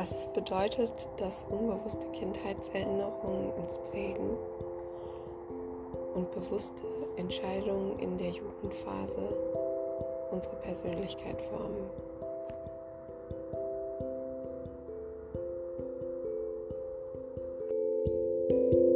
was es bedeutet, dass unbewusste Kindheitserinnerungen uns prägen und bewusste Entscheidungen in der Jugendphase unsere Persönlichkeit formen. you